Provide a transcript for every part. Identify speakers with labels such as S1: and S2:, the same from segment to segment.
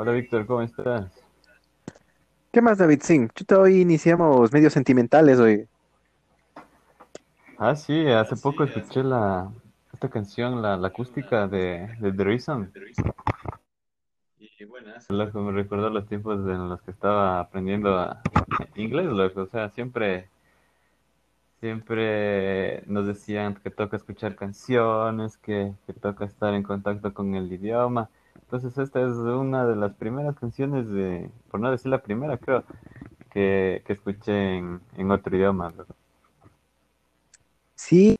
S1: Hola Víctor, ¿cómo estás?
S2: ¿Qué más, David? Sí, chuta, hoy iniciamos medios sentimentales hoy.
S1: Ah, sí, hace poco escuché la, esta canción, la, la acústica de, de The Reason. Loco, me recordó los tiempos en los que estaba aprendiendo a- inglés, loco. O sea, siempre, siempre nos decían que toca escuchar canciones, que, que toca estar en contacto con el idioma. Entonces esta es una de las primeras canciones de, por no decir la primera, creo, que, que escuché en, en otro idioma.
S2: Sí,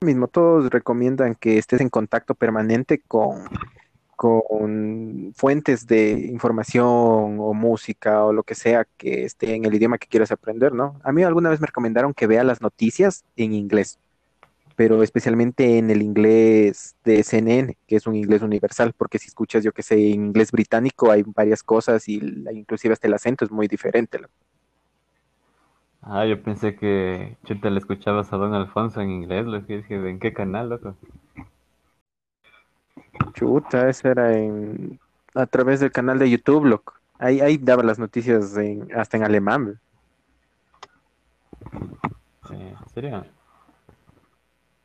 S2: mismo todos recomiendan que estés en contacto permanente con, con fuentes de información o música o lo que sea que esté en el idioma que quieras aprender, ¿no? A mí alguna vez me recomendaron que vea las noticias en inglés, pero especialmente en el inglés de CNN, que es un inglés universal, porque si escuchas, yo que sé, inglés británico hay varias cosas y la- inclusive hasta el acento es muy diferente.
S1: Ah, yo pensé que chuta le escuchabas a Don Alfonso en inglés, lo que dije, ¿en qué canal, loco?
S2: Chuta, eso era en, a través del canal de YouTube, loco. Ahí, ahí daba las noticias en- hasta en alemán.
S1: ¿en serio?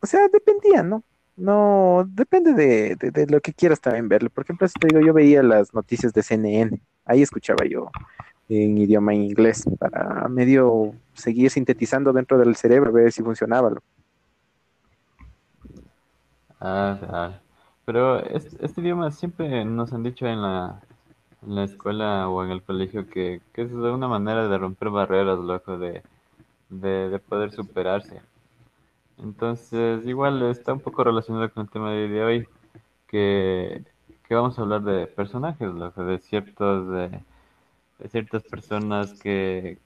S2: O sea, dependía, ¿no? No, depende de, de- lo que quieras también verlo. Por ejemplo, eso te digo, yo veía las noticias de CNN. Ahí escuchaba yo en idioma inglés para medio seguir sintetizando dentro del cerebro, ver si funcionaba.
S1: Ah, ah. Pero este, este idioma siempre nos han dicho en la, en la escuela o en el colegio que, que es una manera de romper barreras, loco, de, de poder superarse. Entonces, igual está un poco relacionado con el tema de hoy, que, que vamos a hablar de personajes, de ciertos, de, ciertas personas que,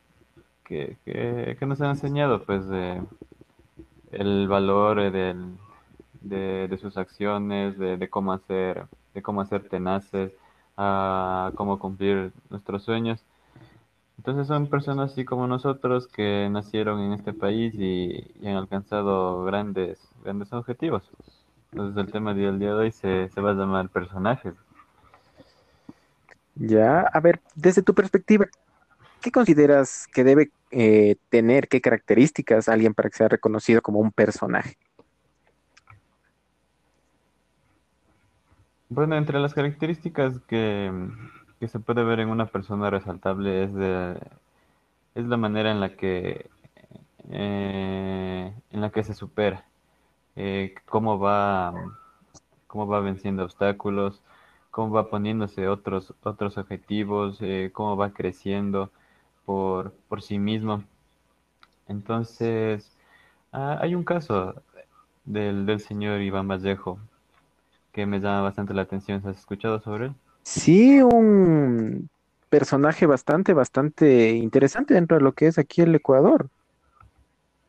S1: que, que, nos han enseñado, pues, de, el valor de, de sus acciones, de, de cómo hacer, de cómo hacer tenaces, a cómo cumplir nuestros sueños. Entonces son personas así como nosotros que nacieron en este país y, y han alcanzado grandes, grandes objetivos. Entonces el tema del día de hoy se, se va a llamar personajes.
S2: Ya, a ver, desde tu perspectiva, ¿qué consideras que debe eh, tener, qué características alguien para que sea reconocido como un personaje?
S1: Bueno, entre las características que, que se puede ver en una persona resaltable es, de, es la manera en la que, eh, en la que se supera, eh, cómo va, cómo va venciendo obstáculos, cómo va poniéndose otros, otros objetivos, eh, cómo va creciendo por, por sí mismo. Entonces, ah, hay un caso del, del señor Iván Vallejo que me llama bastante la atención. ¿Has escuchado sobre él?
S2: Sí, un personaje bastante, bastante interesante dentro de lo que es aquí el Ecuador.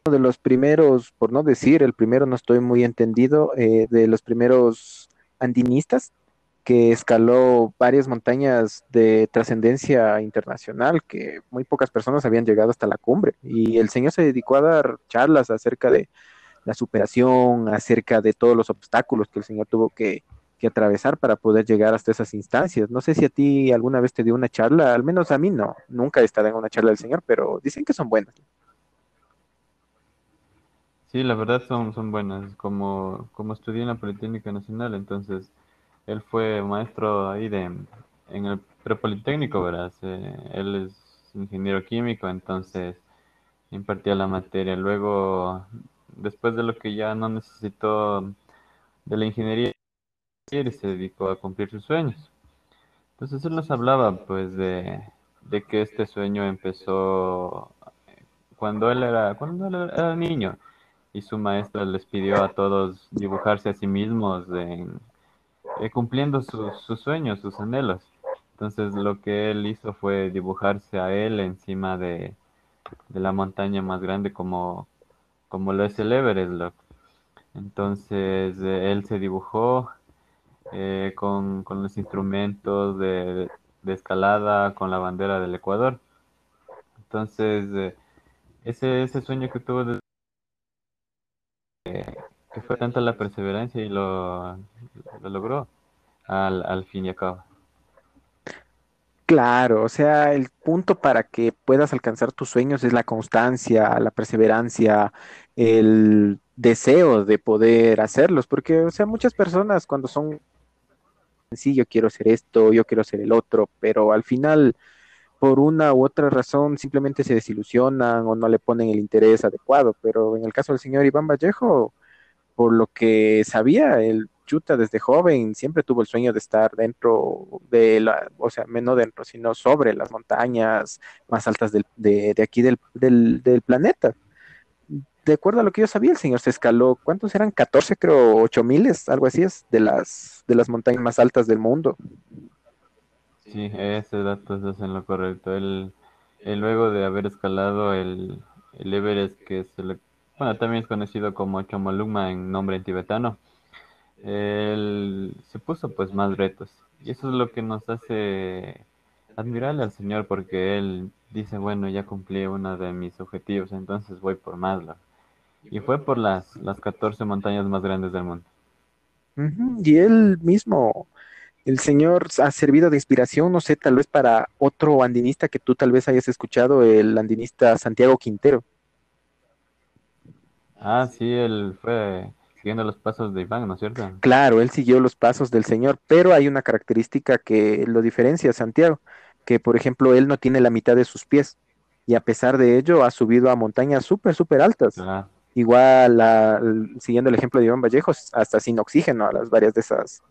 S2: Uno de los primeros, por no decir el primero, no estoy muy entendido, eh, de los primeros andinistas que escaló varias montañas de trascendencia internacional, que muy pocas personas habían llegado hasta la cumbre. Y el señor se dedicó a dar charlas acerca de la superación, acerca de todos los obstáculos que el señor tuvo que, que atravesar para poder llegar hasta esas instancias. No sé si a ti alguna vez te dio una charla, al menos a mí no, nunca he estado en una charla del señor, pero dicen que son buenas.
S1: Sí, la verdad son, son buenas. Como, como estudié en la Politécnica Nacional, entonces él fue maestro ahí de, en el prepolitécnico, ¿verdad? Eh, él es ingeniero químico, entonces impartía la materia. Luego, después de lo que ya no necesitó de la ingeniería, y se dedicó a cumplir sus sueños. Entonces él nos hablaba pues de, que este sueño empezó cuando él era, cuando él era niño y su maestra les pidió a todos dibujarse a sí mismos eh, cumpliendo sus, sueños, sus anhelos. Entonces lo que él hizo fue dibujarse a él encima de, la montaña más grande como, como lo es el Everest. Entonces él se dibujó eh, con, con los instrumentos de, escalada, con la bandera del Ecuador. Entonces, eh, ese, ese sueño que tuvo, desde que fue tanta la perseverancia y lo, lo logró al, al fin y al cabo.
S2: Claro, o sea, el punto para que puedas alcanzar tus sueños es la constancia, la perseverancia, el deseo de poder hacerlos, porque, o sea, muchas personas cuando son, sí, yo quiero ser esto, yo quiero ser el otro, pero al final, por una u otra razón, simplemente se desilusionan o no le ponen el interés adecuado, pero en el caso del señor Iván Vallejo, por lo que sabía, el Chuta desde joven siempre tuvo el sueño de estar dentro de la, o sea, no dentro, sino sobre las montañas más altas del- de, de aquí del, del, del planeta. De acuerdo a lo que yo sabía, el señor se escaló, ¿cuántos eran? 14, creo, 8 miles, algo así es, de las, de las montañas más altas del mundo.
S1: Sí, ese dato es en lo correcto. Luego de haber escalado el, el Everest, que se le, bueno, también es conocido como Chomolungma en nombre en tibetano, él se puso pues más retos. Y eso es lo que nos hace admirarle al Señor, porque él dice, bueno, ya cumplí uno de mis objetivos, entonces voy por más. loco". Y fue por las, las 14 montañas más grandes del mundo.
S2: Y él mismo, el señor ha servido de inspiración, no sé, tal vez para otro andinista que tú tal vez hayas escuchado, el andinista Santiago Quintero.
S1: Ah, sí, él fue siguiendo los pasos de Iván, ¿no es cierto?
S2: Claro, él siguió los pasos del Señor, pero hay una característica que lo diferencia, Santiago, que por ejemplo él no tiene la mitad de sus pies y a pesar de ello ha subido a montañas súper, súper altas.
S1: Claro.
S2: Igual, siguiendo el ejemplo de Iván Vallejos, hasta sin oxígeno a las varias de esas,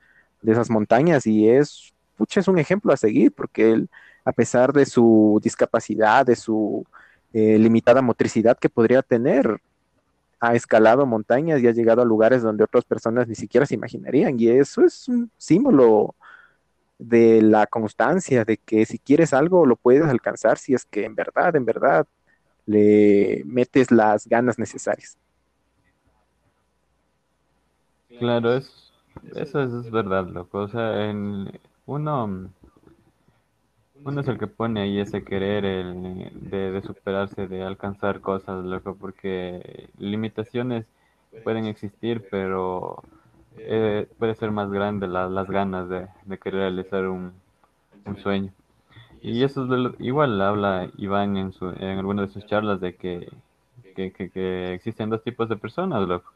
S2: de esas montañas y es, es un ejemplo a seguir porque él, a pesar de su discapacidad, de su eh, limitada motricidad que podría tener, ha escalado montañas y ha llegado a lugares donde otras personas ni siquiera se imaginarían. Y eso es un símbolo de la constancia, de que si quieres algo lo puedes alcanzar si es que en verdad, en verdad le metes las ganas necesarias.
S1: Claro, es, eso es, verdad, loco. O sea, uno, uno es el que pone ahí ese querer el, de, de superarse, de alcanzar cosas, loco, porque limitaciones pueden existir, pero eh, puede ser más grande la- las ganas de, de querer realizar un, un sueño. Y eso es lo- igual habla Iván en, su, en alguna de sus charlas de que, que, que, que existen dos tipos de personas, loco.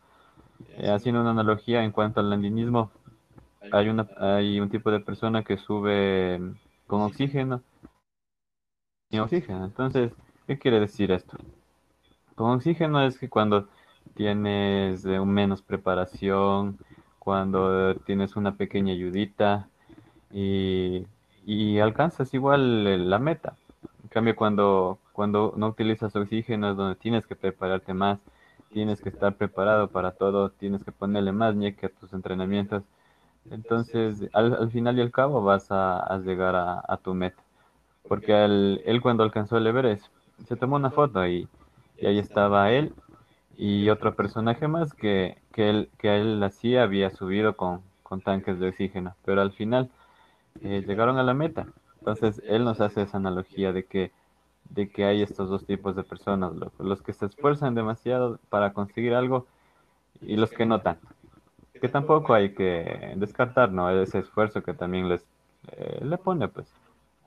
S1: Eh, haciendo una analogía en cuanto al andinismo, hay una, hay un tipo de persona que sube con oxígeno sin oxígeno. Entonces, ¿qué quiere decir esto? Con oxígeno es que cuando tienes eh, menos preparación, cuando tienes una pequeña ayudita y, y alcanzas igual eh, la meta. En cambio, cuando, cuando no utilizas oxígeno es donde tienes que prepararte más, tienes que estar preparado para todo, tienes que ponerle más ñeque a tus entrenamientos. Entonces, al, al final y al cabo vas a, a llegar a, a tu meta. Porque él cuando alcanzó el Everest, se tomó una foto y, y ahí estaba él y otro personaje más que, que él, que él así había subido con, con tanques de oxígeno. Pero al final eh, llegaron a la meta. Entonces, él nos hace esa analogía de que, de que hay estos dos tipos de personas, loco. Los que se esfuerzan demasiado para conseguir algo y los que no tanto. Que tampoco hay que descartar, ¿no? Ese esfuerzo que también les eh, le pone, pues,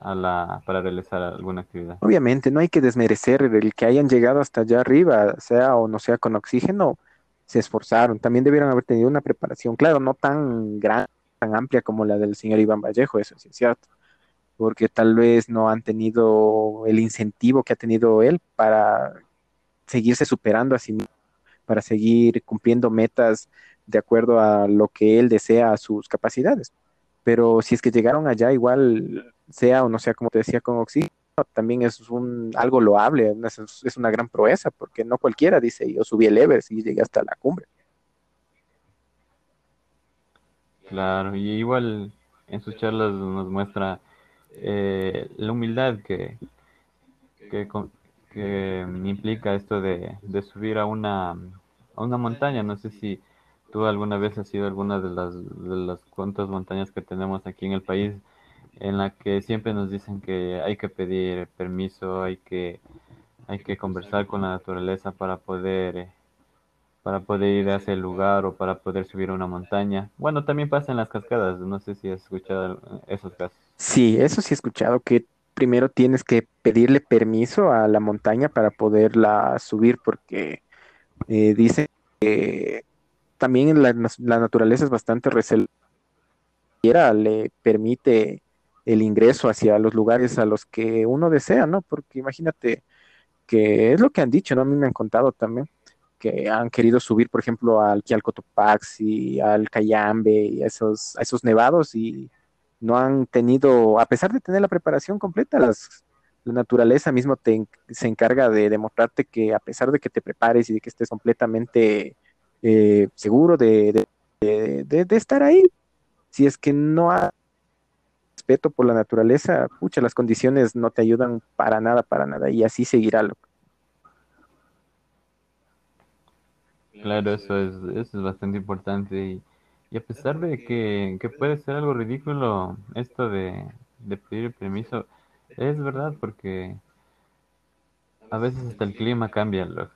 S1: a la, para realizar alguna actividad.
S2: Obviamente, no hay que desmerecer el que hayan llegado hasta allá arriba, sea o no sea con oxígeno, se esforzaron. También debieron haber tenido una preparación, claro, no tan gran, tan amplia como la del señor Iván Vallejo, eso sí es cierto, porque tal vez no han tenido el incentivo que ha tenido él para seguirse superando a sí mismo, para seguir cumpliendo metas de acuerdo a lo que él desea, a sus capacidades. Pero si es que llegaron allá, igual sea o no sea como te decía con oxígeno, también es un, algo loable, es, es una gran proeza, porque no cualquiera dice, yo subí el Everest y llegué hasta la cumbre.
S1: Claro, y igual en sus charlas nos muestra eh, la humildad que, que, que implica esto de, de subir a una, a una montaña. No sé si tú alguna vez has ido a alguna de las, de las cuantas montañas que tenemos aquí en el país, en la que siempre nos dicen que hay que pedir permiso, hay que, hay que conversar con la naturaleza para poder, eh, para poder ir a ese lugar o para poder subir a una montaña. Bueno, también pasa en las cascadas, no sé si has escuchado esos casos.
S2: Sí, eso sí he escuchado, que primero tienes que pedirle permiso a la montaña para poderla subir, porque eh, dicen que también la, la naturaleza es bastante reservada, le permite el ingreso hacia los lugares a los que uno desea, ¿no? Porque imagínate que es lo que han dicho, ¿no? A mí me han contado también que han querido subir, por ejemplo, al y al Cayambe y a esos, esos nevados y no han tenido, a pesar de tener la preparación completa, las, la naturaleza mismo se encarga de demostrarte que a pesar de que te prepares y de que estés completamente eh, seguro de, de, estar ahí, si es que no hay respeto por la naturaleza, pucha, las condiciones no te ayudan para nada, para nada, y así seguirá. Lo,
S1: Claro, eso es, eso es bastante importante y, y a pesar de que, que, puede ser algo ridículo esto de, de pedir permiso, es verdad porque a veces hasta el clima cambia. Lo,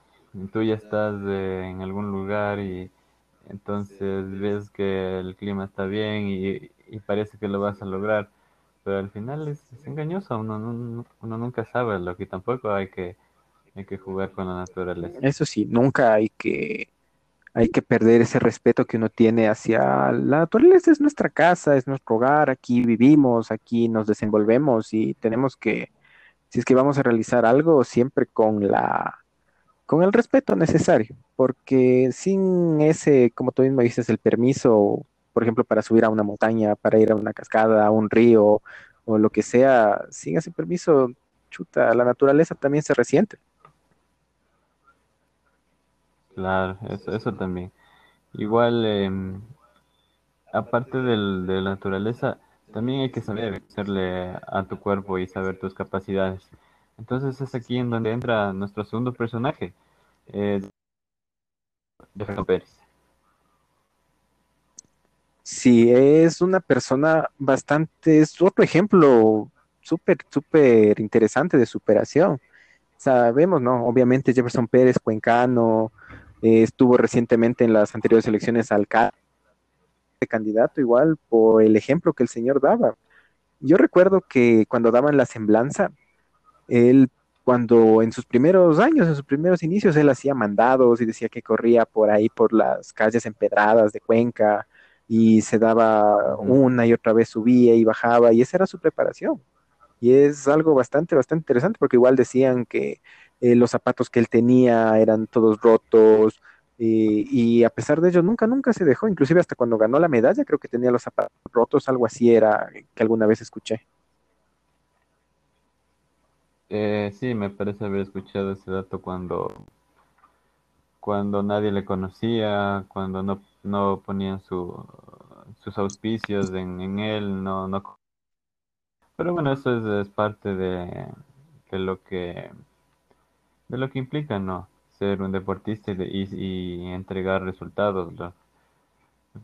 S1: tú ya estás eh, en algún lugar y entonces ves que el clima está bien y, y, parece que lo vas a lograr, pero al final es, es engañoso, uno, uno, uno, nunca sabe lo que tampoco hay que, hay que jugar con la naturaleza.
S2: Eso sí, nunca hay que hay que perder ese respeto que uno tiene hacia la naturaleza. Es nuestra casa, es nuestro hogar, aquí vivimos, aquí nos desenvolvemos y tenemos que, si es que vamos a realizar algo, siempre con la con el respeto necesario, porque sin ese, como tú mismo dices, el permiso, por ejemplo, para subir a una montaña, para ir a una cascada, a un río o lo que sea, sin ese permiso, chuta, la naturaleza también se resiente.
S1: Claro, eso, eso también. Igual, eh, aparte del, de la naturaleza, también hay que saber hacerle a tu cuerpo y saber tus capacidades. Entonces es aquí en donde entra nuestro segundo personaje, eh, Jefferson Pérez.
S2: Sí, es una persona bastante, es otro ejemplo súper, súper interesante de superación. Sabemos, ¿no? Obviamente Jefferson Pérez, cuencano, eh, estuvo recientemente en las anteriores elecciones alcalde candidato igual por el ejemplo que el señor daba. Yo recuerdo que cuando daban la semblanza, él cuando en sus primeros años, en sus primeros inicios, él hacía mandados y decía que corría por ahí por las calles empedradas de Cuenca y se daba una y otra vez subía y bajaba y esa era su preparación. Y es algo bastante, bastante interesante porque igual decían que eh, los zapatos que él tenía eran todos rotos, eh, y a pesar de ello nunca, nunca se dejó, inclusive hasta cuando ganó la medalla creo que tenía los zapatos rotos, algo así era que alguna vez escuché.
S1: Eh, sí, me parece haber escuchado ese dato cuando, cuando nadie le conocía, cuando no, no ponían su, sus auspicios en, en él, no, no. Pero bueno, eso es, es parte de, de lo que de lo que implica, ¿no? Ser un deportista y, y, entregar resultados.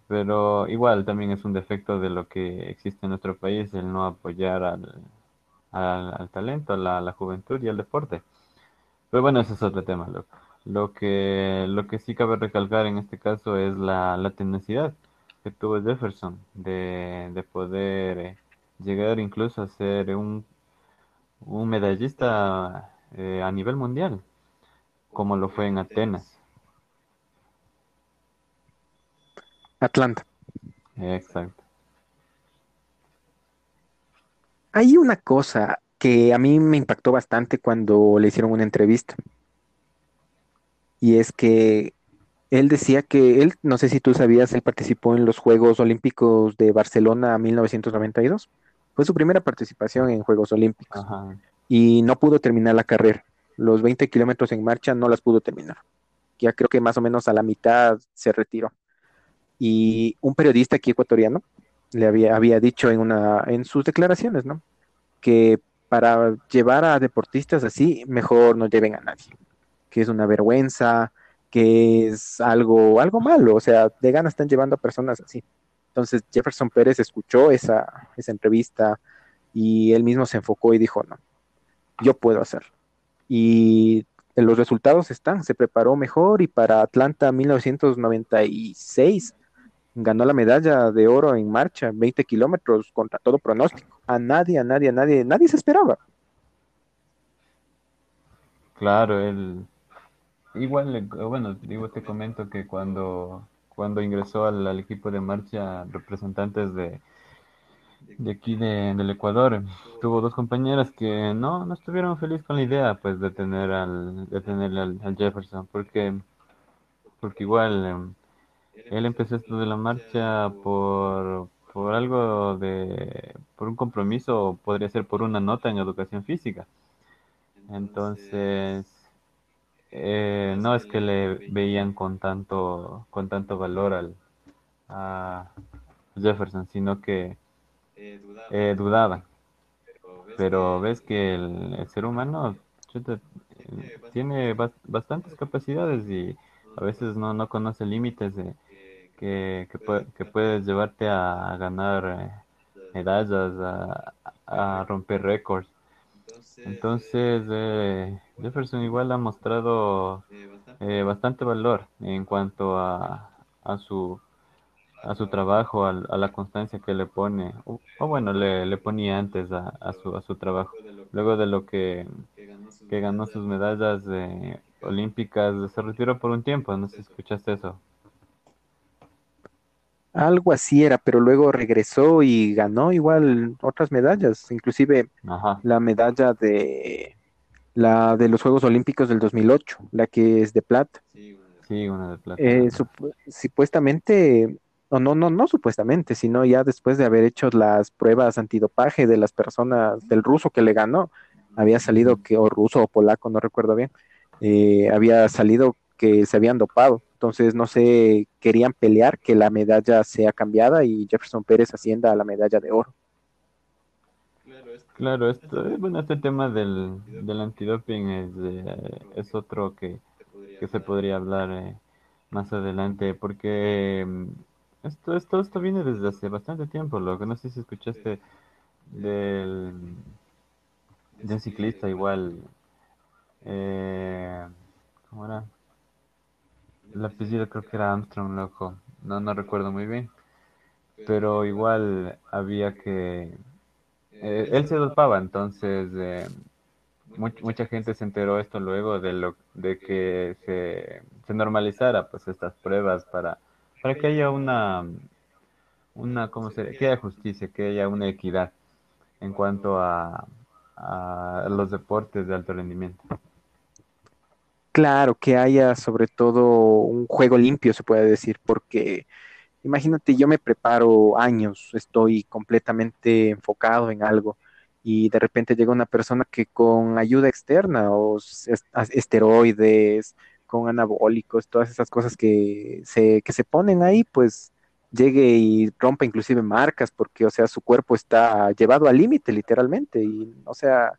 S1: Pero igual también es un defecto de lo que existe en nuestro país, el no apoyar al, al, al talento, a la, la, juventud y al deporte. Pero bueno, ese es otro tema. Lo, lo, que, lo que sí cabe recalcar en este caso es la, la tenacidad que tuvo Jefferson de, de poder eh, llegar incluso a ser un, un medallista eh, a nivel mundial, como lo fue en Atenas.
S2: Atlanta.
S1: Exacto.
S2: Hay una cosa que a mí me impactó bastante cuando le hicieron una entrevista. Y es que él decía que él, no sé si tú sabías, él participó en los Juegos Olímpicos de Barcelona 1992. Fue su primera participación en Juegos Olímpicos. Ajá y no pudo terminar la carrera. Los 20 kilómetros en marcha no las pudo terminar. Ya creo que más o menos a la mitad se retiró. Y un periodista aquí ecuatoriano le había, había dicho en, una, en sus declaraciones, ¿no? Que para llevar a deportistas así, mejor no lleven a nadie. Que es una vergüenza, que es algo, algo malo. O sea, de ganas están llevando a personas así. Entonces Jefferson Pérez escuchó esa, esa entrevista y él mismo se enfocó y dijo, no, yo puedo hacerlo. Y los resultados están, se preparó mejor y para Atlanta 1996 ganó la medalla de oro en marcha, 20 kilómetros contra todo pronóstico. A nadie, a nadie, a nadie, nadie se esperaba.
S1: Claro, él, igual, bueno, digo, te comento que cuando, cuando ingresó al, equipo de marcha, representantes de, de aquí del Ecuador, tuvo dos compañeras que no, no estuvieron felices con la idea, pues, de tener al, de tener al, Jefferson, porque, porque igual em, él empezó esto de la marcha por, por algo de, por un compromiso, podría ser por una nota en educación física. Entonces, eh, no es que le veían con tanto, con tanto valor al, a Jefferson, sino que eh, dudaban. Pero ves que el, ser humano tiene bastantes capacidades y a veces no, no conoce límites de, que, que, puedes llevarte a ganar eh, medallas, a, a romper récords. Entonces, eh, Jefferson igual ha mostrado eh, bastante valor en cuanto a, a su a su trabajo, a, la constancia que le pone, o, bueno, le, le, ponía antes a, a, su, a su trabajo. Luego de lo que, que ganó sus medallas eh, olímpicas, se retiró por un tiempo, no sé si escuchaste eso.
S2: Algo así era, pero luego regresó y ganó igual otras medallas, inclusive la medalla de la de los Juegos Olímpicos del 2008, la que es de plata.
S1: Sí, una de plata.
S2: Eh, supuestamente, o no, no, no supuestamente, sino ya después de haber hecho las pruebas antidopaje de las personas, del ruso que le ganó, había salido que, o ruso o polaco, no recuerdo bien, eh, había salido que se habían dopado. Entonces, no sé, querían pelear que la medalla sea cambiada y Jefferson Pérez ascienda a la medalla de oro.
S1: Claro, esto, bueno, este tema del, del antidoping es, eh, es otro que, que, se podría hablar eh, más adelante, porque mm, esto, esto, esto viene desde hace bastante tiempo, lo que no sé si escuchaste del, de un ciclista igual, eh, ¿cómo era? El apellido creo que era Armstrong, loco. No, no recuerdo muy bien. Pero igual había que... Eh, él se dopaba, entonces eh, mucha gente se enteró esto luego de lo de que se, se normalizara pues estas pruebas para, para que haya una una cómo se que haya justicia, que haya una equidad en cuanto a, a los deportes de alto rendimiento.
S2: Claro, que haya sobre todo un juego limpio, se puede decir, porque imagínate, yo me preparo años, estoy completamente enfocado en algo y de repente llega una persona que con ayuda externa o esteroides, con anabólicos, todas esas cosas que se, que se ponen ahí, pues llegue y rompa inclusive marcas porque, o sea, su cuerpo está llevado al límite literalmente y, o sea,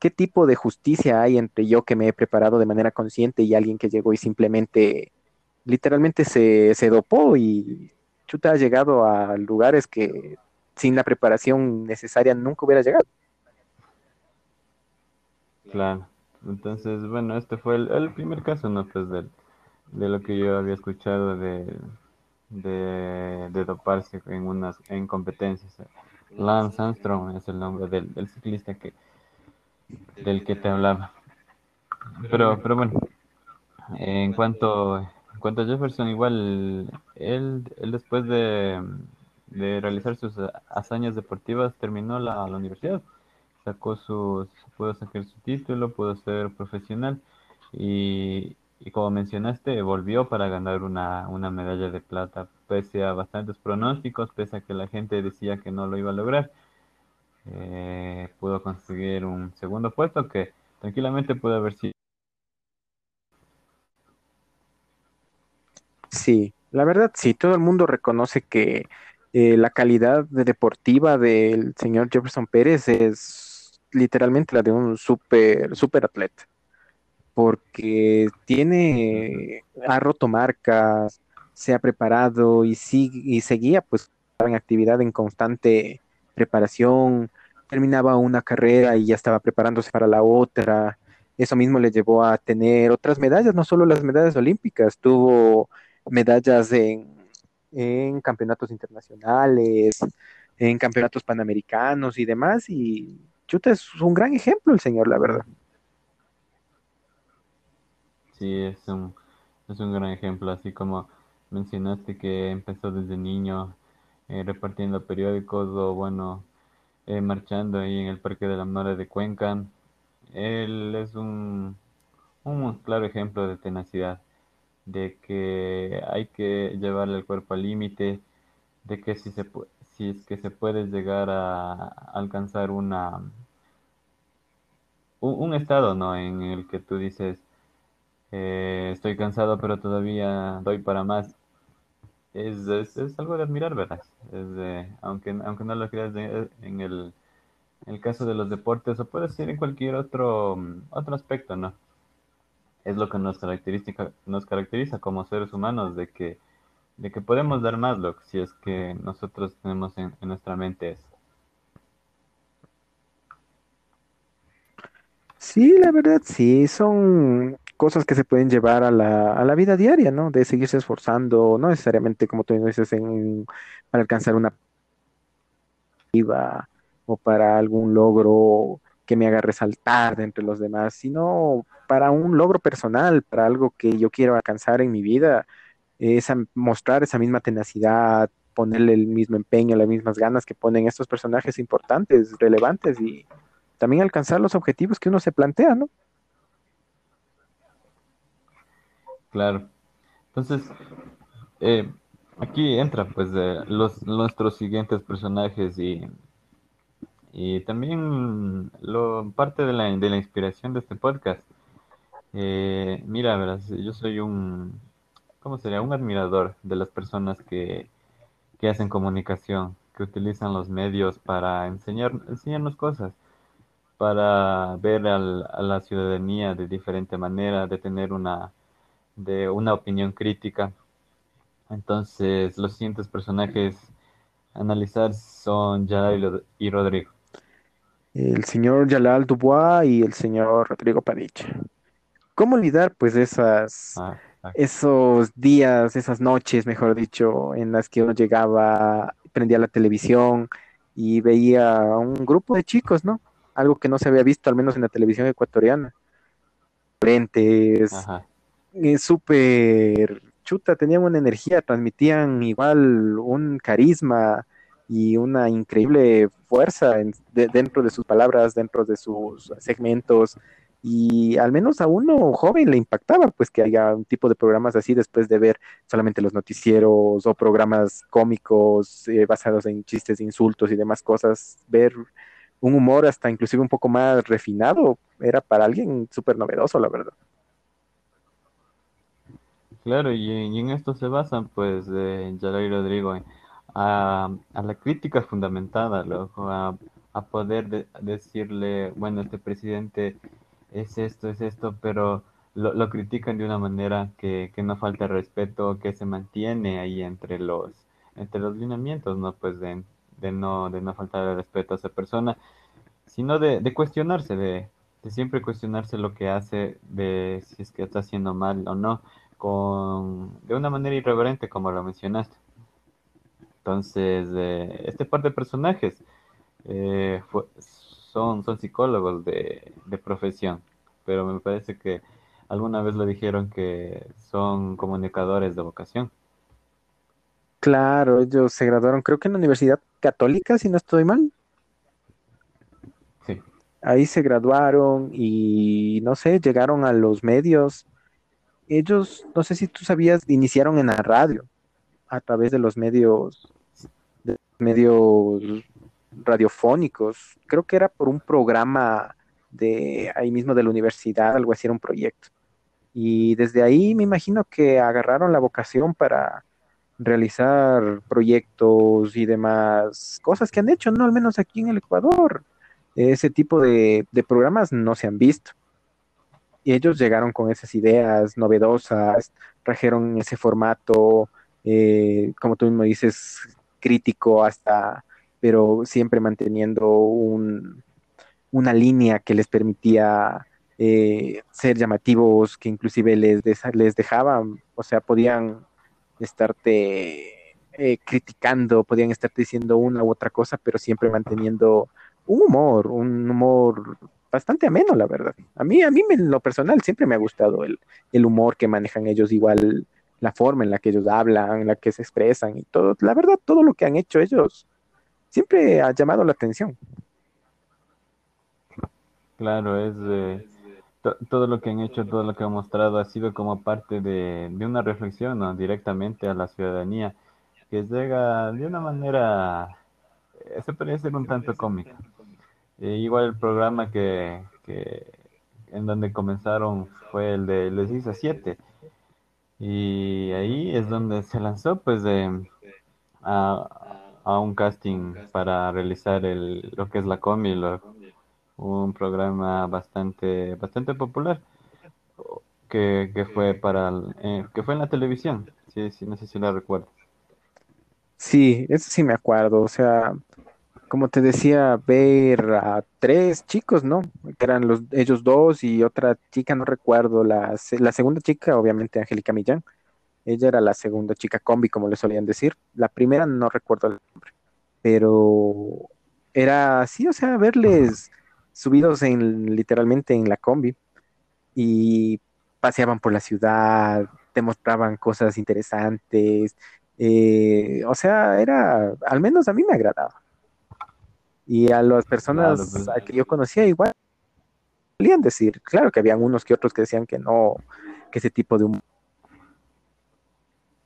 S2: ¿qué tipo de justicia hay entre yo que me he preparado de manera consciente y alguien que llegó y simplemente, literalmente se, se dopó y chuta ha llegado a lugares que sin la preparación necesaria nunca hubiera llegado?
S1: Claro. Entonces, bueno, este fue el, primer caso, ¿no? Pues de, de, lo que yo había escuchado de, de, doparse en unas en competencias. Lance Armstrong es el nombre del, del ciclista que, del que te hablaba. Pero, pero bueno, en cuanto, en cuanto a Jefferson, igual él, él después de, de realizar sus hazañas deportivas terminó la universidad, sacó sus, pudo sacar su título, pudo ser profesional y, y como mencionaste, volvió para ganar una, una medalla de plata, pese a bastantes pronósticos, pese a que la gente decía que no lo iba a lograr eh, pudo conseguir un segundo puesto que tranquilamente pudo haber sido.
S2: Sí, la verdad sí, todo el mundo reconoce que eh, la calidad deportiva del señor Jefferson Pérez es literalmente la de un super, super atleta, porque tiene, ha roto marcas, se ha preparado y, sigue, y seguía pues en actividad en constante preparación, terminaba una carrera y ya estaba preparándose para la otra, eso mismo le llevó a tener otras medallas, no solo las medallas olímpicas, tuvo medallas en, en campeonatos internacionales, en campeonatos panamericanos y demás, y chuta, es un gran ejemplo el señor, la verdad.
S1: Sí, es un, es un gran ejemplo, así como mencionaste que empezó desde niño eh, repartiendo periódicos o bueno, eh, marchando ahí en el Parque de la Madre de Cuenca. Él es un, un claro ejemplo de tenacidad, de que hay que llevarle el cuerpo al límite, de que si, se, si es que se puede llegar a alcanzar una, un, un estado ¿no? en el que tú dices, eh, estoy cansado, pero todavía doy para más. Es, es, es algo de admirar, ¿verdad? Es aunque, aunque no lo creas en el, el caso de los deportes, o puede ser en cualquier otro, otro aspecto, ¿no? Es lo que nos caracteriza, nos caracteriza como seres humanos, de que, de que podemos dar más, lo si es que nosotros tenemos en, en nuestra mente eso.
S2: Sí, la verdad, sí, son cosas que se pueden llevar a la, a la vida diaria, ¿no? De seguirse esforzando, no necesariamente, como tú dices, en, para alcanzar una o para algún logro que me haga resaltar de entre los demás, sino para un logro personal, para algo que yo quiero alcanzar en mi vida, es mostrar esa misma tenacidad, ponerle el mismo empeño, las mismas ganas que ponen estos personajes importantes, relevantes y también alcanzar los objetivos que uno se plantea, ¿no?
S1: Claro. Entonces, eh, aquí entra pues los, nuestros siguientes personajes y, y también lo, parte de la, de la inspiración de este podcast. Eh, mira, yo soy un, ¿cómo sería? Un admirador de las personas que, que hacen comunicación, que utilizan los medios para enseñar, enseñarnos cosas, para ver al, a la ciudadanía de diferente manera, de tener una de una opinión crítica. Entonces, los siguientes personajes a analizar son Yalal y Rodrigo.
S2: El señor Yalal Dubois y el señor Rodrigo Padich. ¿Cómo olvidar pues esas, ah, esos días, esas noches, mejor dicho, en las que uno llegaba, prendía la televisión y veía a un grupo de chicos, ¿no? Algo que no se había visto, al menos en la televisión ecuatoriana. Frentes, súper chuta, tenían una energía, transmitían igual un carisma y una increíble fuerza dentro de sus palabras, dentro de sus segmentos. Y al menos a uno joven le impactaba, pues que haya un tipo de programas así después de ver solamente los noticieros o programas cómicos eh, basados en chistes, insultos y demás cosas, ver un humor hasta inclusive un poco más refinado, era para alguien súper novedoso, la verdad.
S1: Claro, y, en esto se basan, pues, eh, y Rodrigo, a, la crítica fundamentada, loco, a, poder decirle, bueno, este presidente es esto, es esto, pero lo, critican de una manera que, no falta respeto, que se mantiene ahí entre los, entre los lineamientos, ¿no? Pues de, no, de no faltar el respeto a esa persona, sino de, de cuestionarse, de, de siempre cuestionarse lo que hace, de si es que está haciendo mal o no con, de una manera irreverente, como lo mencionaste. Entonces, eh, este par de personajes eh, son, son psicólogos de, profesión, pero me parece que alguna vez lo dijeron que son comunicadores de vocación.
S2: Claro, ellos se graduaron, creo que en la Universidad Católica, si no estoy mal.
S1: Sí.
S2: Ahí se graduaron y no sé, llegaron a los medios ellos, no sé si tú sabías, iniciaron en la radio, a través de los medios, de medios radiofónicos. Creo que era por un programa de ahí mismo de la universidad, algo así era un proyecto. Y desde ahí me imagino que agarraron la vocación para realizar proyectos y demás cosas que han hecho, ¿no? Al menos aquí en el Ecuador. Ese tipo de, programas no se han visto y ellos llegaron con esas ideas novedosas, trajeron ese formato, eh, como tú mismo dices, crítico hasta, pero siempre manteniendo un, una línea que les permitía eh, ser llamativos, que inclusive les, les dejaban, o sea, podían estarte eh, criticando, podían estarte diciendo una u otra cosa, pero siempre manteniendo un humor, un humor bastante ameno, la verdad. A mí, a mí en lo personal siempre me ha gustado el, el humor que manejan ellos, igual la forma en la que ellos hablan, en la que se expresan y todo. La verdad, todo lo que han hecho ellos siempre ha llamado la atención.
S1: Claro, es todo lo que han hecho, todo lo que han mostrado ha sido como parte de, una reflexión directamente a la ciudadanía, que llega de una manera, eh, se podría ser un tanto cómica. Eh, igual el programa que, en donde comenzaron fue el de Les hice 7. Y ahí es donde se lanzó pues a, un casting para realizar el, lo que es la comi, un programa bastante, bastante popular que, fue para eh, que fue en la televisión. Sí, sí, no sé si la recuerdo.
S2: Sí, eso sí me acuerdo. O sea, como te decía, ver a tres chicos, ¿no? Que eran los, ellos dos y otra chica, no recuerdo, la, la segunda chica, obviamente Angélica Millán, ella era la segunda chica combi, como le solían decir, la primera no recuerdo el nombre, pero era así, o sea, verles subidos en literalmente en la combi y paseaban por la ciudad, demostraban cosas interesantes, eh, o sea, era, al menos a mí me agradaba. Y a las personas pues. que yo conocía igual, solían decir, claro que habían unos que otros que decían que no, que ese tipo de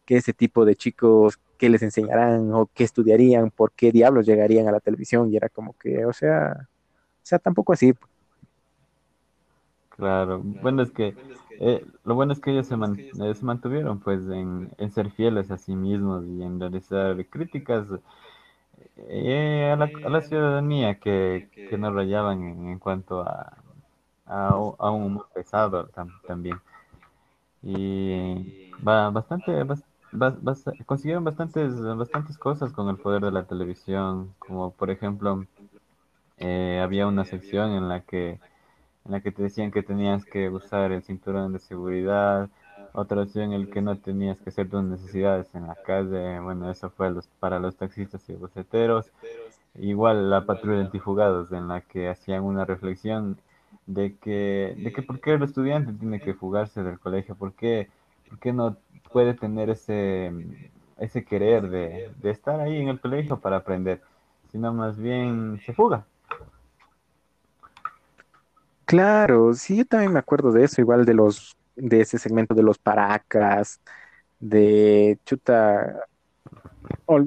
S2: que ese tipo de chicos, que les enseñarán o qué estudiarían, por qué diablos llegarían a la televisión, y era como que, o sea, sea, tampoco así.
S1: Claro, bueno, es que eh, lo bueno es que ellos se, eh, se mantuvieron pues en, en, ser fieles a sí mismos y en realizar críticas eh, a, la, a, la, ciudadanía que, que no rayaban en, cuanto a, a, un humor pesado también. Y va bastante, consiguieron bastantes, bastantes cosas con el poder de la televisión, como por ejemplo, eh, había una sección en la que en la que te decían que tenías que usar el cinturón de seguridad, otra opción en la que no tenías que hacer tus necesidades en la calle, bueno, eso fue los, para los taxistas y boceteros. Igual la patrulla de antifugados, en la que hacían una reflexión de que, de que por qué el estudiante tiene que fugarse del colegio, por qué, por qué no puede tener ese, ese querer de, de estar ahí en el colegio para aprender, sino más bien se fuga.
S2: Claro, sí, yo también me acuerdo de eso, igual de los de ese segmento de los paracas, de chuta,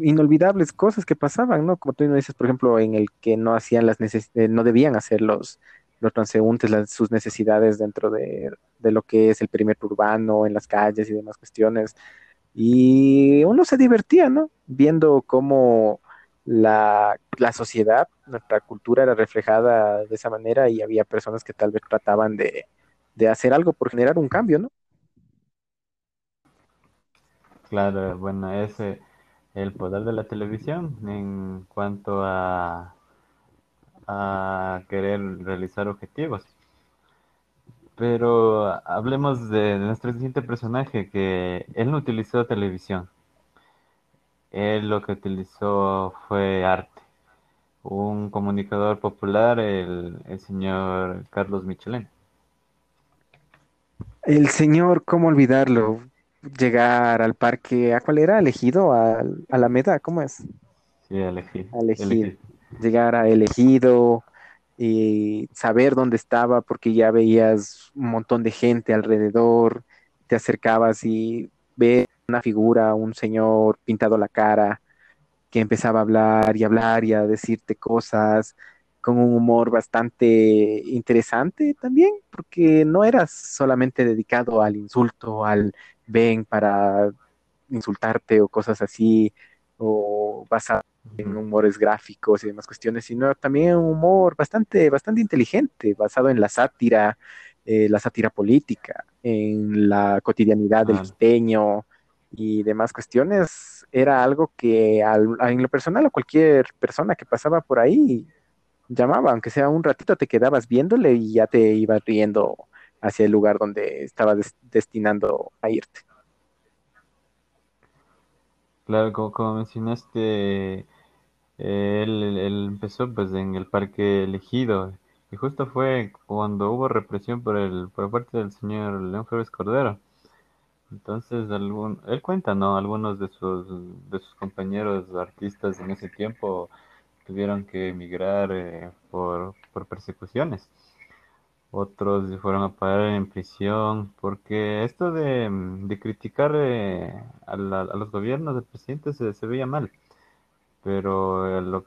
S2: inolvidables cosas que pasaban, ¿no? Como tú dices, por ejemplo, en el que no hacían las eh, no debían hacer los, los transeúntes sus necesidades dentro de, de, lo que es el perímetro urbano, en las calles y demás cuestiones. Y uno se divertía, ¿no? Viendo cómo la, la sociedad, nuestra cultura era reflejada de esa manera y había personas que tal vez trataban de, de hacer algo por generar un cambio, ¿no?
S1: Claro, bueno, ese el poder de la televisión en cuanto a, a querer realizar objetivos. Pero hablemos de, nuestro siguiente personaje, que él no utilizó televisión. Él lo que utilizó fue arte. Un comunicador popular, el, el señor Carlos Michelin.
S2: El señor, ¿cómo olvidarlo? Llegar al parque, ¿a cuál era? ¿Elegido? ¿A Alameda? ¿Cómo es?
S1: Sí, elegido.
S2: elegido. Llegar a elegido y saber dónde estaba porque ya veías un montón de gente alrededor, te acercabas y ves una figura, un señor pintado la cara, que empezaba a hablar y hablar y a decirte cosas, con un humor bastante interesante también, porque no era solamente dedicado al insulto, al ven para insultarte o cosas así, o basado en humores gráficos y demás cuestiones, sino también un humor bastante, bastante inteligente, basado en la sátira, eh, la sátira política, en la cotidianidad del quiteño y demás cuestiones, era algo que en lo personal a cualquier persona que pasaba por ahí llamaba, aunque sea un ratito te quedabas viéndole y ya te ibas riendo hacia el lugar donde estaba des- destinando a irte.
S1: Claro, como, mencionaste, eh, él, empezó pues en el Parque Elegido y justo fue cuando hubo represión por el, por parte del señor León Febres Cordero. Entonces, algún, él cuenta, ¿no? Algunos de sus, de sus compañeros artistas en ese tiempo tuvieron que emigrar eh, por, por persecuciones. Otros fueron a parar en prisión, porque esto de, de criticar eh, a, la- a los gobiernos del presidente se, veía mal, pero eh, lo,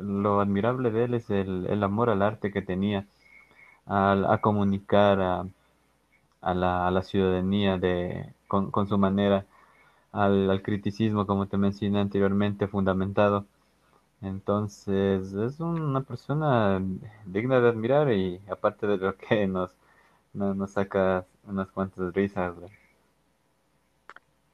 S1: lo admirable de él es el, el amor al arte que tenía, al- a, comunicar a, a la, a la ciudadanía de, con, con su manera, al, al criticismo, como te mencioné anteriormente, fundamentado. Entonces, es una persona digna de admirar y aparte de lo que nos, nos, saca unas cuantas risas.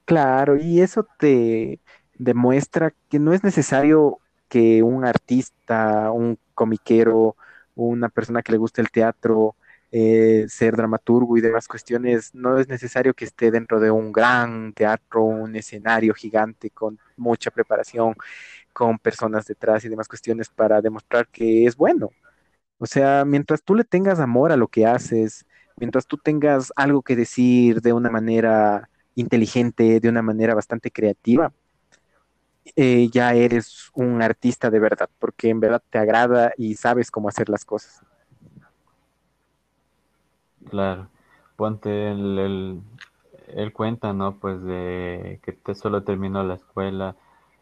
S2: Claro, y eso te demuestra que no es necesario que un artista, un comiquero, una persona que le guste el teatro, eh, ser dramaturgo y demás cuestiones, no es necesario que esté dentro de un gran teatro, un escenario gigante con mucha preparación, con personas detrás y demás cuestiones para demostrar que es bueno. O sea, mientras tú le tengas amor a lo que haces, mientras tú tengas algo que decir de una manera inteligente, de una manera bastante creativa, eh, ya eres un artista de verdad, porque en verdad te agrada y sabes cómo hacer las cosas.
S1: Claro, ponte el, el, él cuenta, ¿no? Pues de que te solo terminó la escuela,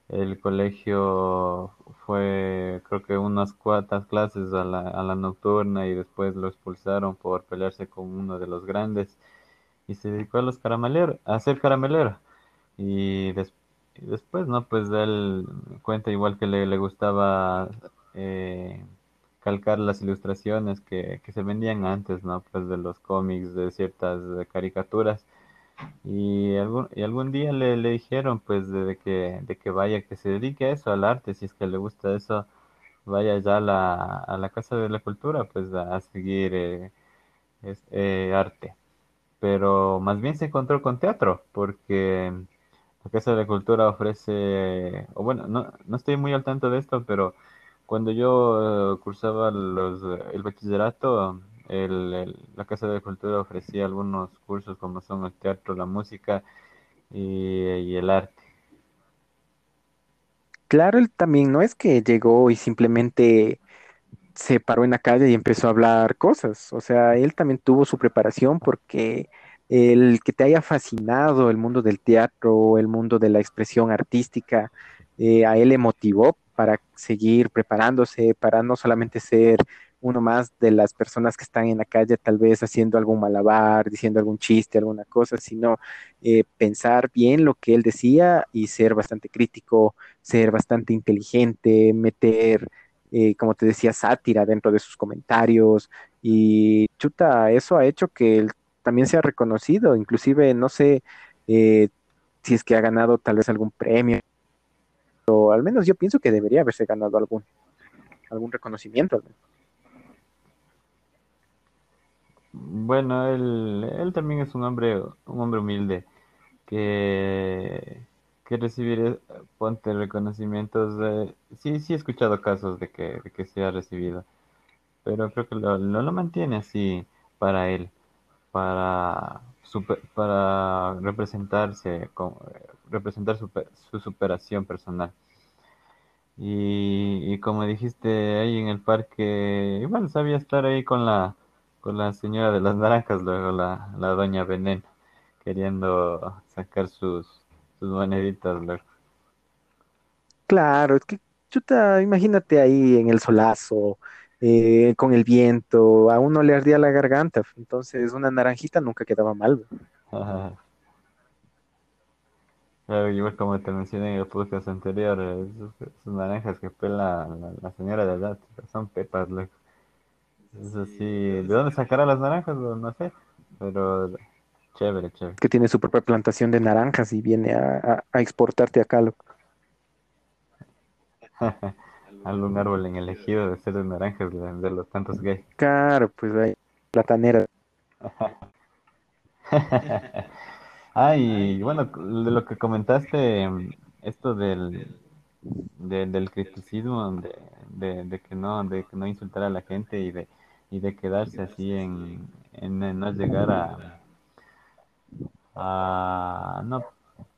S1: el colegio fue creo que unas cuantas clases a la, a la nocturna y después lo expulsaron por pelearse con uno de los grandes y se dedicó a los carameleros, a ser caramelero. Y, des- y después, ¿no? Pues él cuenta igual que le, le gustaba eh, calcar las ilustraciones que, que se vendían antes, ¿no? Pues de los cómics, de ciertas caricaturas. Y algún, y algún día le, le dijeron, pues, de, que, de que vaya, que se dedique a eso, al arte, si es que le gusta eso, vaya ya a la, a la Casa de la Cultura, pues, a, seguir eh, eh, arte pero más bien se encontró con teatro, porque la Casa de la Cultura ofrece, o bueno, no, no estoy muy al tanto de esto, pero cuando yo eh, cursaba los, el bachillerato, la Casa de Cultura ofrecía algunos cursos como son el teatro, la música y, y el arte.
S2: Claro, él también no es que llegó y simplemente se paró en la calle y empezó a hablar cosas. O sea, él también tuvo su preparación porque el que te haya fascinado el mundo del teatro, el mundo de la expresión artística, eh, a él le motivó para seguir preparándose, para no solamente ser uno más de las personas que están en la calle, tal vez haciendo algún malabar, diciendo algún chiste, alguna cosa, sino eh, pensar bien lo que él decía y ser bastante crítico, ser bastante inteligente, meter eh, como te decía, sátira dentro de sus comentarios. Y chuta, eso ha hecho que él también sea reconocido, inclusive no sé eh, si es que ha ganado tal vez algún premio, o al menos yo pienso que debería haberse ganado algún, algún reconocimiento.
S1: Bueno, él, él también es un hombre, un hombre humilde que, que recibir, ponte reconocimientos. sí, sí he escuchado casos de que, de que se ha recibido, pero creo que lo, lo, lo mantiene así para él, para, super- para representarse, representar su superación personal. Y, y como dijiste ahí en el parque, igual sabía estar ahí con la, con la señora de las naranjas, luego la, doña Veneno, queriendo sacar sus, sus moneditas.
S2: Claro, es que chuta, imagínate ahí en el solazo, eh, con el viento, a uno le ardía la garganta, entonces una naranjita nunca quedaba mal.
S1: Claro, igual como te mencioné en el podcast anterior, eh, esos naranjas que pela la, la señora de edad, son pepas, loco. Es así, ¿de dónde sacará las naranjas? No no sé, pero chévere, chévere.
S2: que tiene su propia plantación de naranjas y viene a, a- a exportarte acá. loco.
S1: algún árbol en el ejido de ser de naranjas de, los tantos gays.
S2: Claro, pues hay platanera.
S1: Ah, y bueno, de lo que comentaste, esto del, de- del criticismo, de, de, de que no, de que no insultar a la gente y de, y de quedarse así en, en, en no llegar a, a no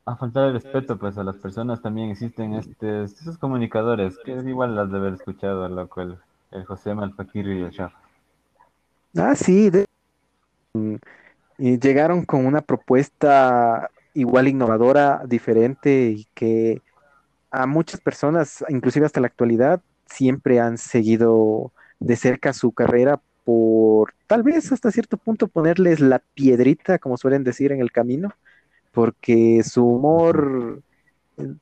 S1: a faltar el respeto pues a las personas también existen estos, esos comunicadores que es igual las de haber escuchado loco el, el José Malpaquiri y el Chaf.
S2: Ah, sí, de- y llegaron con una propuesta igual innovadora, diferente y que a muchas personas, inclusive hasta la actualidad, siempre han seguido de cerca su carrera por tal vez hasta cierto punto ponerles la piedrita, como suelen decir, en el camino, porque su humor eh,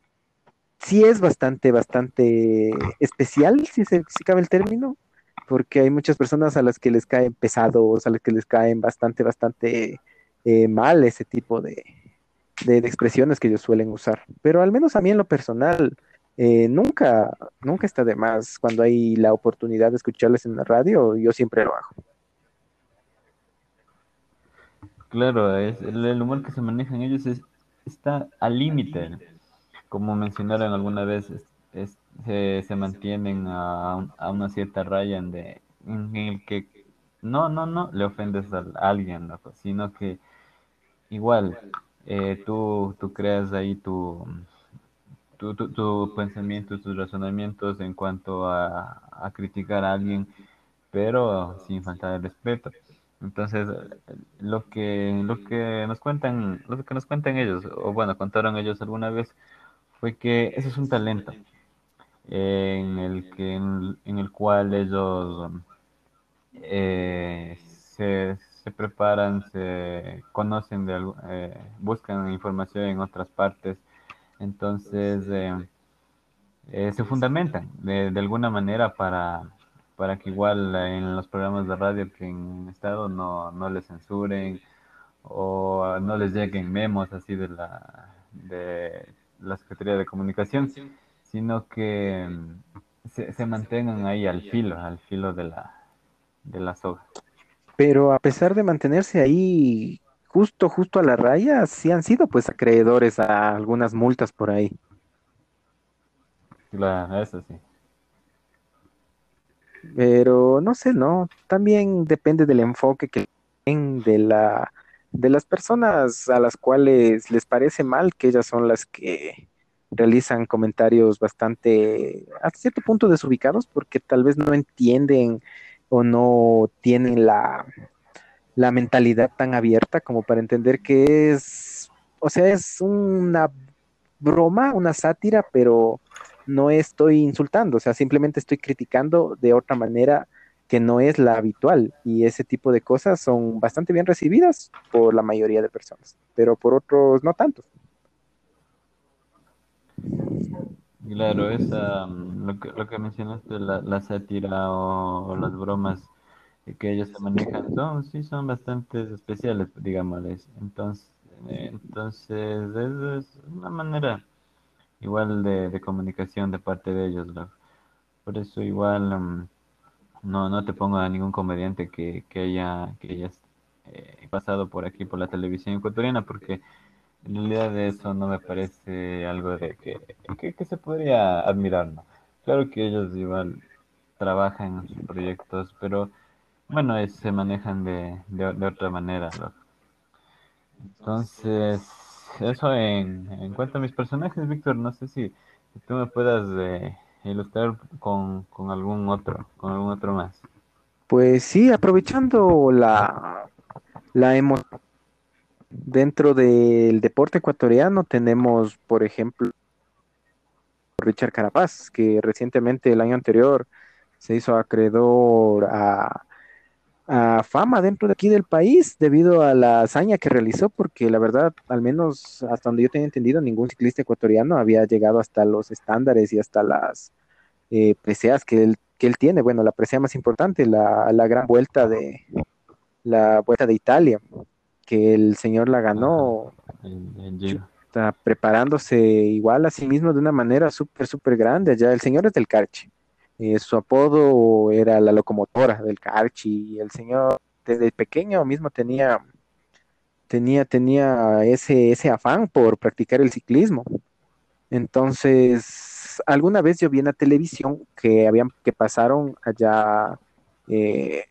S2: sí es bastante, bastante especial, si se si cabe el término, porque hay muchas personas a las que les caen pesados, a las que les caen bastante, bastante eh, mal ese tipo de, de, de expresiones que ellos suelen usar. Pero al menos a mí en lo personal, eh, nunca, nunca está de más cuando hay la oportunidad de escucharles en la radio, yo siempre lo hago.
S1: Claro, es, el, humor que se maneja en ellos es, está al límite. Como mencionaron alguna vez, es- se, se mantienen a, un- a una cierta raya en, el que no, no, no le ofendes a, alguien, sino que igual eh, tú, creas ahí tu, tu pensamiento, tus razonamientos en cuanto a, a criticar a alguien pero sin faltar el respeto. Entonces, lo que, lo que nos cuentan, lo que nos cuentan ellos, o bueno, contaron ellos alguna vez, fue que eso es un talento en el que, en, el cual ellos eh, se, se preparan, se conocen de eh, buscan información en otras partes, entonces eh, eh, se fundamentan de, de alguna manera para, para que igual en los programas de radio que en estado no, no les censuren o no les lleguen memos así de la, de la Secretaría de Comunicación, sino que mm, se, se mantengan ahí al filo, al filo de la, de la soga.
S2: Pero a pesar de mantenerse ahí justo, justo a la raya, sí han sido pues acreedores a algunas multas por ahí.
S1: La, eso sí.
S2: Pero no sé, ¿no? También depende del enfoque que tienen de la, de las personas a las cuales les parece mal que ellas son las que realizan comentarios bastante, hasta cierto punto desubicados, porque tal vez no entienden o no tienen la, la mentalidad tan abierta como para entender que es, o sea, es una broma, una sátira, pero no estoy insultando, o sea, simplemente estoy criticando de otra manera que no es la habitual y ese tipo de cosas son bastante bien recibidas por la mayoría de personas, pero por otros no tanto.
S1: Claro, esa, mm, lo que, lo que mencionaste, la, sátira o, las bromas que ellos se manejan son, sí, son bastante especiales, digámosles. Entonces, eh, entonces es una manera igual de, de comunicación de parte de ellos. Por eso igual mm, no, no te pongo a ningún comediante que, que haya, que haya eh, pasado por aquí, por la televisión ecuatoriana, porque en realidad de eso no me parece algo de que, que, que se podría admirar, ¿no? Claro que ellos igual trabajan en sus proyectos, pero bueno, es- se manejan de, de, de otra manera. Entonces, eso en, en cuanto a mis personajes, Víctor, no sé si, tú me puedas eh, ilustrar con, con algún otro, con algún otro más.
S2: Pues sí, aprovechando la, la emoción dentro del deporte ecuatoriano, tenemos, por ejemplo, Richard Carapaz, que recientemente el año anterior se hizo acreedor a, a fama dentro de aquí del país debido a la hazaña que realizó, porque la verdad, al menos hasta donde yo tenía entendido, ningún ciclista ecuatoriano había llegado hasta los estándares y hasta las eh, preseas que él, que él tiene. Bueno, la presea más importante, la, la gran vuelta de la vuelta de Italia, que el señor la ganó
S1: Giro.
S2: chuta, preparándose igual a sí mismo de una manera súper, súper grande. Ya el señor es del Carche. Eh, su apodo era la locomotora del Carchi y el señor desde pequeño mismo tenía, tenía, tenía ese, ese afán por practicar el ciclismo. Entonces, alguna vez yo vi en la televisión que habían, que pasaron allá eh,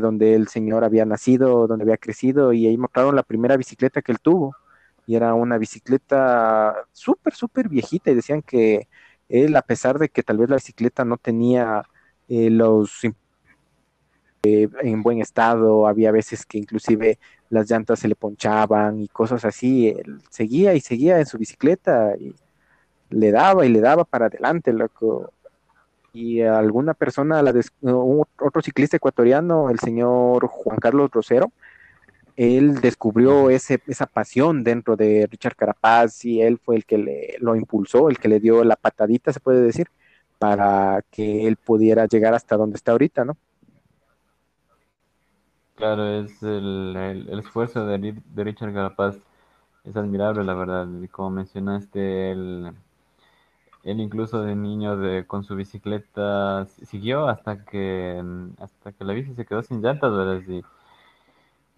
S2: donde el señor había nacido, donde había crecido, y ahí mostraron la primera bicicleta que él tuvo. Y era una bicicleta súper, súper viejita, y decían que él, a pesar de que tal vez la bicicleta no tenía eh, los eh, en buen estado, había veces que inclusive las llantas se le ponchaban y cosas así, él seguía y seguía en su bicicleta y le daba y le daba para adelante, loco. Y alguna persona, la otro ciclista ecuatoriano, el señor Juan Carlos Rosero, él descubrió ese, esa pasión dentro de Richard Carapaz y él fue el que le, lo impulsó, el que le dio la patadita, se puede decir, para que él pudiera llegar hasta donde está ahorita, ¿no?
S1: Claro, es el, el, esfuerzo de, de, Richard Carapaz es admirable, la verdad. Como mencionaste, el él incluso de niño de, con su bicicleta siguió hasta que hasta que la bici se quedó sin llantas, ¿verdad? e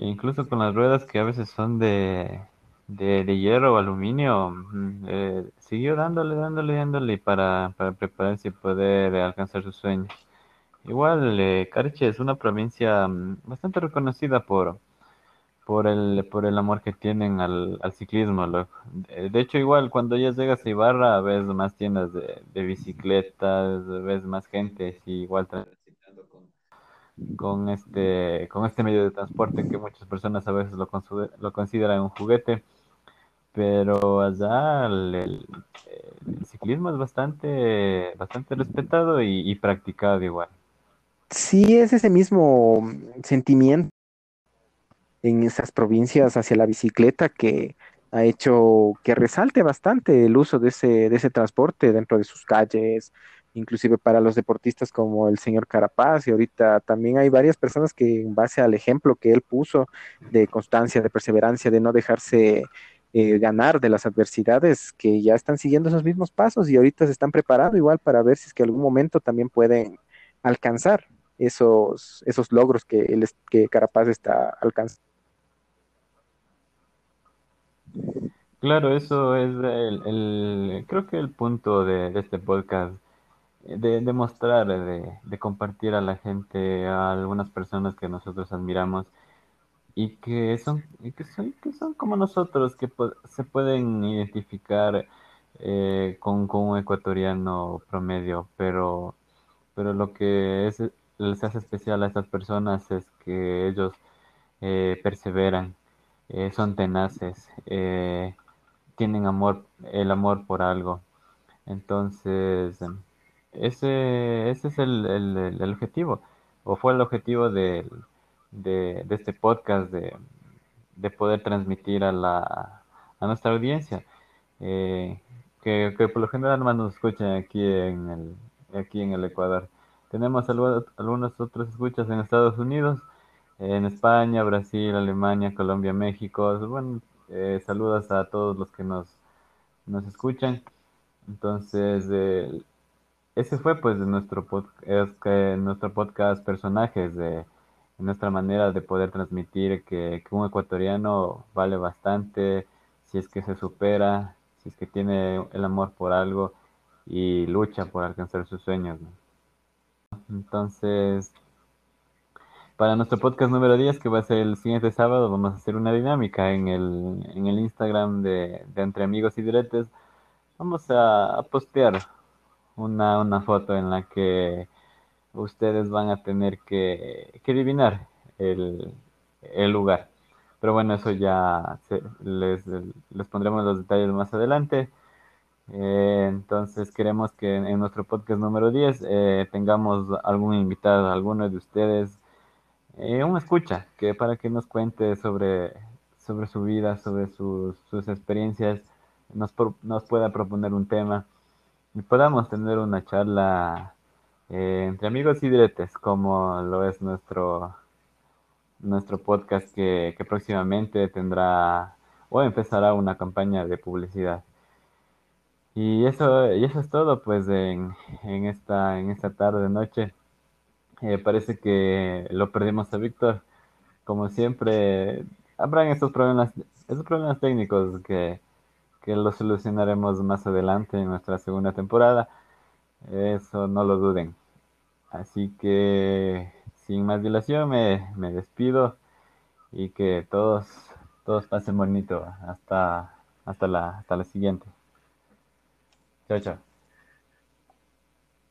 S1: incluso con las ruedas que a veces son de, de, hierro o aluminio, mm, eh, siguió dándole, dándole, dándole para, para prepararse y poder alcanzar sus sueños. Igual, eh, Carche es una provincia mm, bastante reconocida por, por el, por el amor que tienen al, al ciclismo. De hecho, igual cuando ya llegas a Ibarra ves más tiendas de, de bicicletas, ves más gente, igual transitando con, este, con este medio de transporte que muchas personas a veces lo, lo consideran un juguete. Pero allá el, ciclismo es bastante, bastante respetado y, y practicado igual.
S2: Sí, es ese mismo sentimiento en esas provincias hacia la bicicleta que ha hecho que resalte bastante el uso de ese, de ese transporte dentro de sus calles, inclusive para los deportistas como el señor Carapaz, y ahorita también hay varias personas que en base al ejemplo que él puso de constancia, de perseverancia, de no dejarse eh, ganar de las adversidades, que ya están siguiendo esos mismos pasos y ahorita se están preparando igual para ver si es que algún momento también pueden alcanzar esos, esos logros que, que Carapaz está alcanzando.
S1: Claro, eso es el, creo que el punto de, este podcast, de, demostrar, de, de, compartir a la gente, a algunas personas que nosotros admiramos y que son, que son, que son como nosotros, que se pueden identificar eh, con, un ecuatoriano promedio, pero, pero lo que es, les hace especial a estas personas es que ellos eh, perseveran eh, son tenaces, eh, tienen amor, el amor por algo. Entonces, ese, ese es el, el, objetivo, o fue el objetivo de, de, este podcast, de, de, poder transmitir a, la, a nuestra audiencia, eh, que, que, por lo general más nos escuchan aquí en el, aquí en el Ecuador. Tenemos algunos otros escuchas en Estados Unidos, en España, Brasil, Alemania, Colombia, México. Bueno, eh, saludos a todos los que nos, nos escuchan. Entonces, eh, ese fue pues nuestro, podcast, nuestro podcast personajes, de nuestra manera de poder transmitir que, un ecuatoriano vale bastante si es que se supera, si es que tiene el amor por algo y lucha por alcanzar sus sueños. Entonces, para nuestro podcast número 10, que va a ser el siguiente sábado, vamos a hacer una dinámica en el, en el Instagram de, Entre Amigos y Diretes. Vamos a, postear una, una, foto en la que ustedes van a tener que, que adivinar el, el, lugar. Pero bueno, eso ya les, les, pondremos los detalles más adelante. Eh, entonces queremos que en, nuestro podcast número 10 eh, tengamos algún invitado, alguno de ustedes eh, un escucha, que para que nos cuente sobre, sobre su vida, sobre sus, sus experiencias, nos, nos pueda proponer un tema y podamos tener una charla eh, entre amigos y diretes, como lo es nuestro, nuestro podcast que, que próximamente tendrá o empezará una campaña de publicidad. Y eso, y eso es todo, pues, en, en esta, en esta tarde, noche. Eh, parece que lo perdimos a Víctor. Como siempre, habrán estos problemas, estos problemas técnicos que, que los solucionaremos más adelante en nuestra segunda temporada. Eso no lo duden. Así que, sin más dilación, me, me despido y que todos, todos pasen bonito. Hasta, hasta la, hasta la siguiente. Chao, chao.